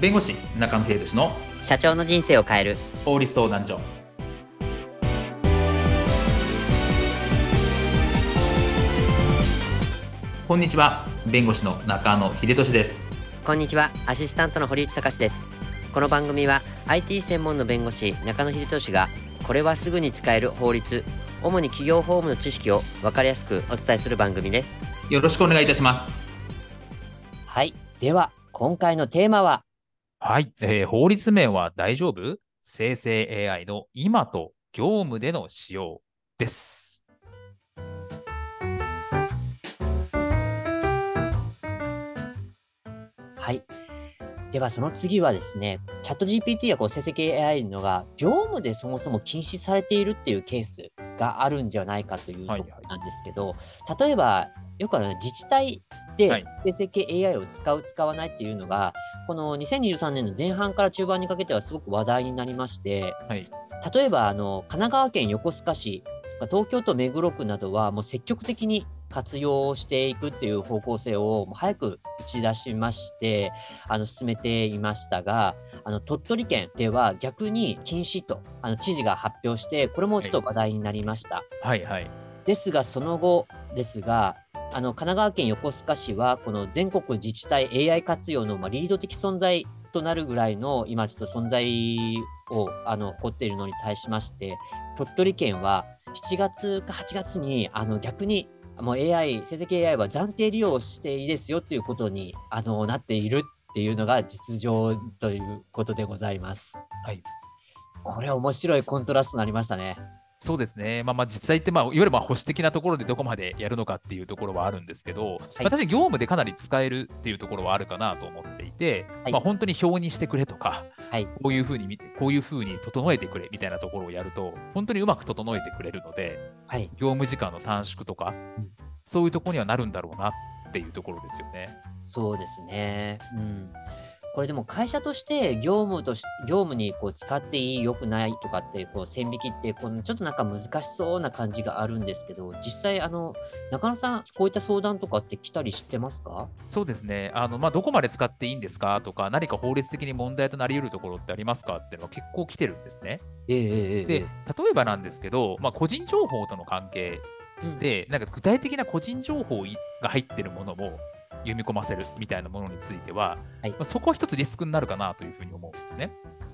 弁護士中野秀俊の社長の人生を変える。法律相談所。こんにちは弁護士の中野秀俊です。こんにちはアシスタントの堀内隆です。この番組は IT 専門の弁護士中野秀俊がこれはすぐに使える法律主に企業法務の知識を分かりやすくお伝えする番組です。よろしくお願いいたします。はいでは今回のテーマははい、えー法律面は大丈夫？生成 AI の今と業務での使用です。はい。ではその次はですねチャット GPT やこう生成 AI のが業務でそもそも禁止されているっていうケースがあるんじゃないかというところなんですけど、例えばよくあの自治体はでい生成系 AI を使う使わないっていうのがこの2023年の前半から中盤にかけてはすごく話題になりましてはい、例えばあの神奈川県横須賀市東京都目黒区などはもう積極的に活用していくっていう方向性を早く打ち出しましてあの進めていましたがあの鳥取県では逆に禁止とあの知事が発表してこれもちょっと話題になりました。はい、はい。ですが、その後ですが、あの神奈川県横須賀市は、この全国自治体 AI 活用の、まあ、リード的存在となるぐらいの、今ちょっと存在をあの誇っているのに対しまして、鳥取県は7月か8月にあの逆にもう AI、成績 AI は暫定利用していいですよっていうことにあのなっているっていうのが実情ということでございます。はい。これ面白いコントラストになりましたね。そうですね。まあまあ実際って、まあ、いわゆるまあ保守的なところでどこまでやるのかっていうところはあるんですけど、まあ確かに業務でかなり使えるっていうところはあるかなと思っていて、はいまあ本当に表にしてくれとか、はい。こういうふうにこういうふうに整えてくれみたいなところをやると、本当にうまく整えてくれるので、はい。業務時間の短縮とか、うんそういうところにはなるんだろうなっていうところですよね。そうですね。うん。これでも会社として業務とし業務にこう使っていい、良くないとかってこう線引きってこのちょっとなんか難しそうな感じがあるんですけど、実際あの中野さんこういった相談とかって来たりしてますか？そうですね。あの、まあ、どこまで使っていいんですか？とか、何か法律的に問題となり得るところってありますかっていうのは結構来てるんですね。ええええで、例えばなんですけど、まあ、個人情報との関係うんで、なんか具体的な個人情報が入ってるものも読み込ませるみたいなものについては、はいまあ、そこは一つリスクになるかなというふうに思うんですね。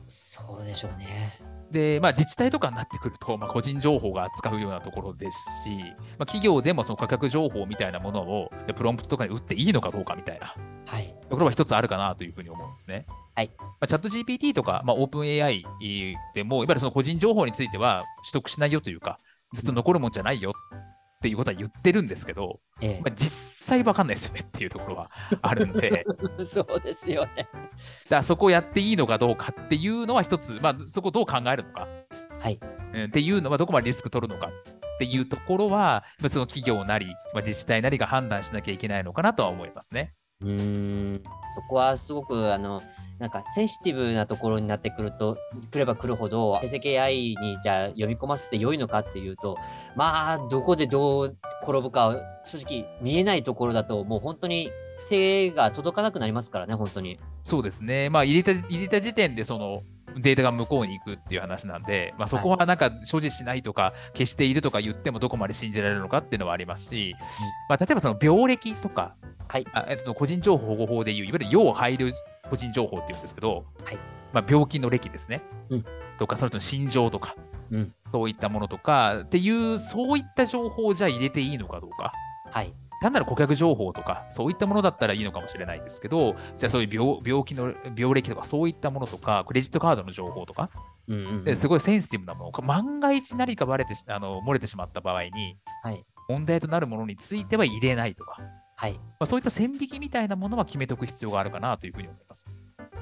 そうでしょうね。で、まあ、自治体とかになってくると、まあ、個人情報が扱うようなところですし、まあ、企業でもその価格情報みたいなものをでプロンプトとかに打っていいのかどうかみたいなはい。ところは一つあるかなというふうに思うんですね。はいまあ、チャット GPT とか、まあ、オープン AI でも、いわゆるその個人情報については取得しないよというか、ずっと残るもんじゃないよっていうことは言ってるんですけど、えまあ、実際わかんないですよねっていうところはあるんで、え、そうですよね。だからそこをやっていいのかどうかっていうのは一つ、まあ、そこをどう考えるのか、はい。うんっていうのはどこまでリスク取るのかっていうところは、まあ、その企業なり、まあ、自治体なりが判断しなきゃいけないのかなとは思いますね。うーん、そこはすごくあのなんかセンシティブなところになってくると、くればくるほど、成績 AI にじゃあ読み込ませて良いのかっていうと、まあ、どこでどう転ぶか、正直見えないところだと、もう本当に手が届かなくなりますからね、本当に。そうですね。まあ、入れた入れた時点でそのデータが向こうに行くっていう話なんで、まあ、そこはなんか所持しないとか、消しているとか言ってもどこまで信じられるのかっていうのはありますし、まあ、例えばその病歴とか、はい。あえっと、個人情報保護法でいう、いわゆる要配慮個人情報っていうんですけど、はいまあ、病気の歴ですね、うんとか、その人の心情とか、うんそういったものとかっていう、そういった情報をじゃあ入れていいのかどうか。はい。単なる顧客情報とか、そういったものだったらいいのかもしれないですけど、じゃあそういう病病気の病歴とか、そういったものとか、クレジットカードの情報とか、うんうんすごいセンシティブなもの、万が一何かバレてしあの漏れてしまった場合に、はい。問題となるものについては入れないとか、はい。まあ、そういった線引きみたいなものは決めておく必要があるかなというふうに思います。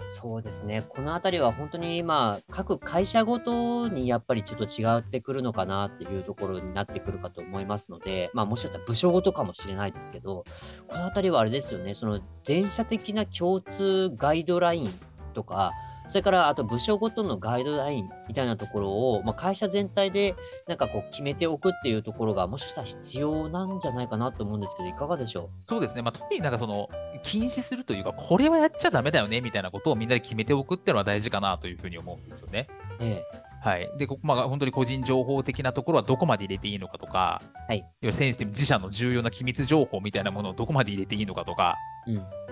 そうですね。このあたりは本当にまあ各会社ごとにやっぱりちょっと違ってくるのかなっていうところになってくるかと思いますので、まあもしかしたら部署ごとかもしれないですけど、このあたりはあれですよね、その全社的な共通ガイドラインとか、それからあと部署ごとのガイドラインみたいなところを、まあ、会社全体でなんかこう決めておくっていうところがもしかしたら必要なんじゃないかなと思うんですけど、いかがでしょう？そうですね、まあ、特になんかその禁止するというか、これはやっちゃだめだよねみたいなことをみんなで決めておくっていうのは大事かなというふうに思うんですよね。えはい。で、こまあ、本当に個人情報的なところはどこまで入れていいのかとか、はいセンシティブ、自社の重要な機密情報みたいなものをどこまで入れていいのかとか、え。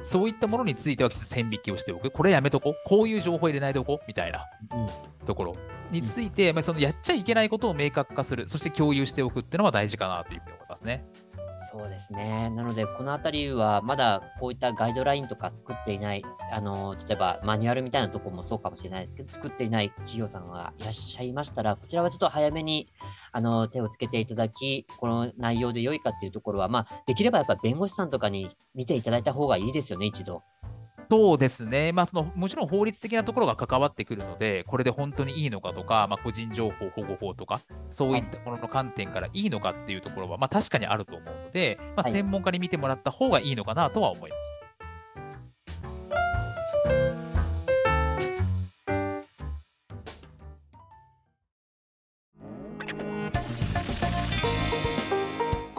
そういったものについては線引きをしておく。これやめとこう。こういう情報入れないとこう。みたいなうん。ところについて、まあ、そのやっちゃいけないことを明確化する。そして共有しておくっていうのは大事かなというふうに思いますね。そうですね。なので、このあたりは、まだこういったガイドラインとか作っていない、あの、例えばマニュアルみたいなところもそうかもしれないですけど、作っていない企業さんがいらっしゃいましたら、こちらはちょっと早めに、あの、手をつけていただき、この内容で良いかっていうところは、まあ、できればやっぱ弁護士さんとかに見ていただいた方がいいですよね、一度。そうですね、まあ、そのもちろん法律的なところが関わってくるので、これで本当にいいのかとか、まあ、個人情報保護法とか、そういったものの観点からいいのかっていうところは、まあ、確かにあると思うので、まあ、はい。専門家に見てもらった方がいいのかなとは思います。